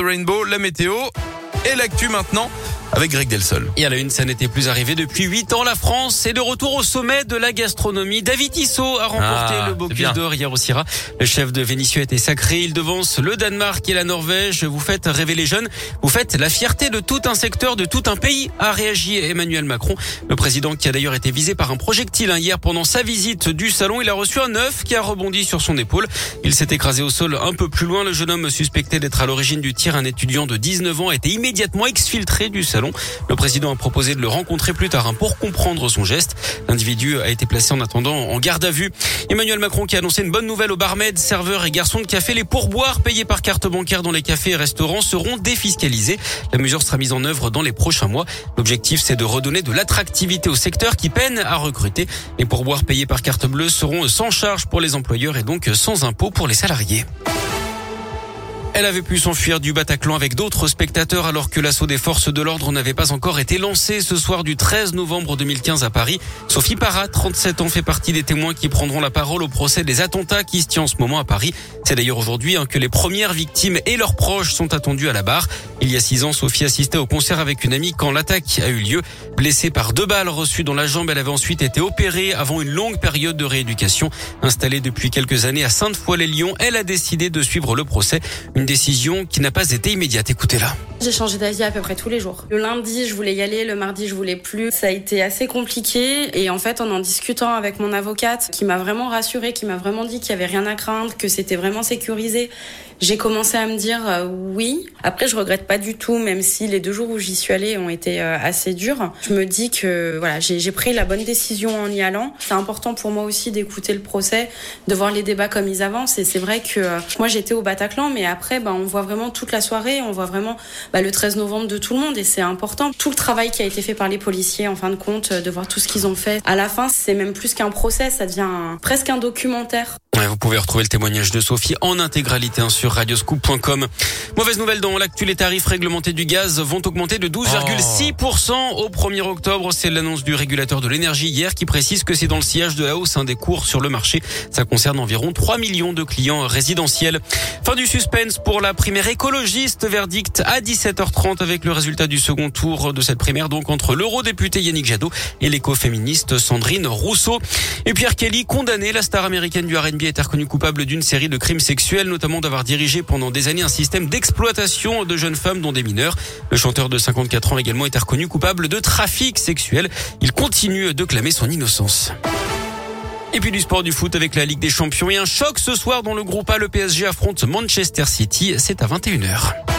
the Rainbow, la météo et l'actu maintenant avec Greg Delsol. Et à la une, ça n'était plus arrivé depuis 8 ans. La France est de retour au sommet de la gastronomie. David Tissot a remporté Ah, le Bocuse d'Or hier au Syrah. Le chef de Vénissieux a été sacré. Il devance le Danemark et la Norvège. Vous faites rêver les jeunes. Vous faites la fierté de tout un secteur, de tout un pays, a réagi Emmanuel Macron. Le président qui a d'ailleurs été visé par un projectile hein, hier pendant sa visite du salon. Il a reçu un œuf qui a rebondi sur son épaule. Il s'est écrasé au sol un peu plus loin. Le jeune homme suspecté d'être à l'origine du tir, un étudiant de 19 ans, a été immédiatement exfiltré du salon. Le président a proposé de le rencontrer plus tard hein, pour comprendre son geste. L'individu a été placé en attendant en garde à vue. Emmanuel Macron qui a annoncé une bonne nouvelle aux barmaids, serveurs et garçons de café. Les pourboires payés par carte bancaire dans les cafés et restaurants seront défiscalisés. La mesure sera mise en œuvre dans les prochains mois. L'objectif, c'est de redonner de l'attractivité au secteur qui peine à recruter. Les pourboires payés par carte bleue seront sans charge pour les employeurs et donc sans impôt pour les salariés. Elle avait pu s'enfuir du Bataclan avec d'autres spectateurs alors que l'assaut des forces de l'ordre n'avait pas encore été lancé ce soir du 13 novembre 2015 à Paris. Sophie Parra, 37 ans, fait partie des témoins qui prendront la parole au procès des attentats qui se tient en ce moment à Paris. C'est d'ailleurs aujourd'hui hein, que les premières victimes et leurs proches sont attendus à la barre. Il y a six ans, Sophie assistait au concert avec une amie quand l'attaque a eu lieu. Blessée par deux balles reçues dans la jambe, elle avait ensuite été opérée avant une longue période de rééducation. Installée depuis quelques années à Sainte-Foy-les-Lyons, elle a décidé de suivre le procès. Décision qui n'a pas été immédiate. Écoutez-la. J'ai changé d'avis à peu près tous les jours. Le lundi, je voulais y aller, le mardi, je voulais plus. Ça a été assez compliqué et en fait, en en discutant avec mon avocate, qui m'a vraiment rassurée, qui m'a vraiment dit qu'il y avait rien à craindre, que c'était vraiment sécurisé, j'ai commencé à me dire euh, oui. Après, je regrette pas du tout, même si les deux jours où j'y suis allée ont été euh, assez durs. Je me dis que voilà, j'ai pris la bonne décision en y allant. C'est important pour moi aussi d'écouter le procès, de voir les débats comme ils avancent. Et c'est vrai que euh, moi, j'étais au Bataclan, mais après, bah, on voit vraiment toute la soirée, on voit vraiment bah, le 13 novembre de tout le monde, et c'est important. Tout le travail qui a été fait par les policiers, en fin de compte, euh, de voir tout ce qu'ils ont fait. À la fin, c'est même plus qu'un procès, ça devient presque un documentaire. Vous pouvez retrouver le témoignage de Sophie en intégralité hein, sur radioscoop.com. Mauvaise nouvelle dans l'actu, les tarifs réglementés du gaz vont augmenter de 12,6% au 1er octobre. C'est l'annonce du régulateur de l'énergie hier qui précise que c'est dans le sillage de la hausse hein, des cours sur le marché. Ça concerne environ 3 millions de clients résidentiels. Fin du suspense pour la primaire écologiste. Verdict à 17h30 avec le résultat du second tour de cette primaire, donc entre l'eurodéputé Yannick Jadot et l'écoféministe Sandrine Rousseau. Et Pierre Kelly, condamné, la star américaine du R&B, est reconnue coupable d'une série de crimes sexuels, notamment d'avoir dirigé pendant des années un système d'exploitation de jeunes femmes, dont des mineurs. Le chanteur de 54 ans également été reconnu coupable de trafic sexuel. Il continue de clamer son innocence. Et puis du sport du foot avec la Ligue des Champions et un choc ce soir dans le groupe A. Le PSG affronte Manchester City. C'est à 21h.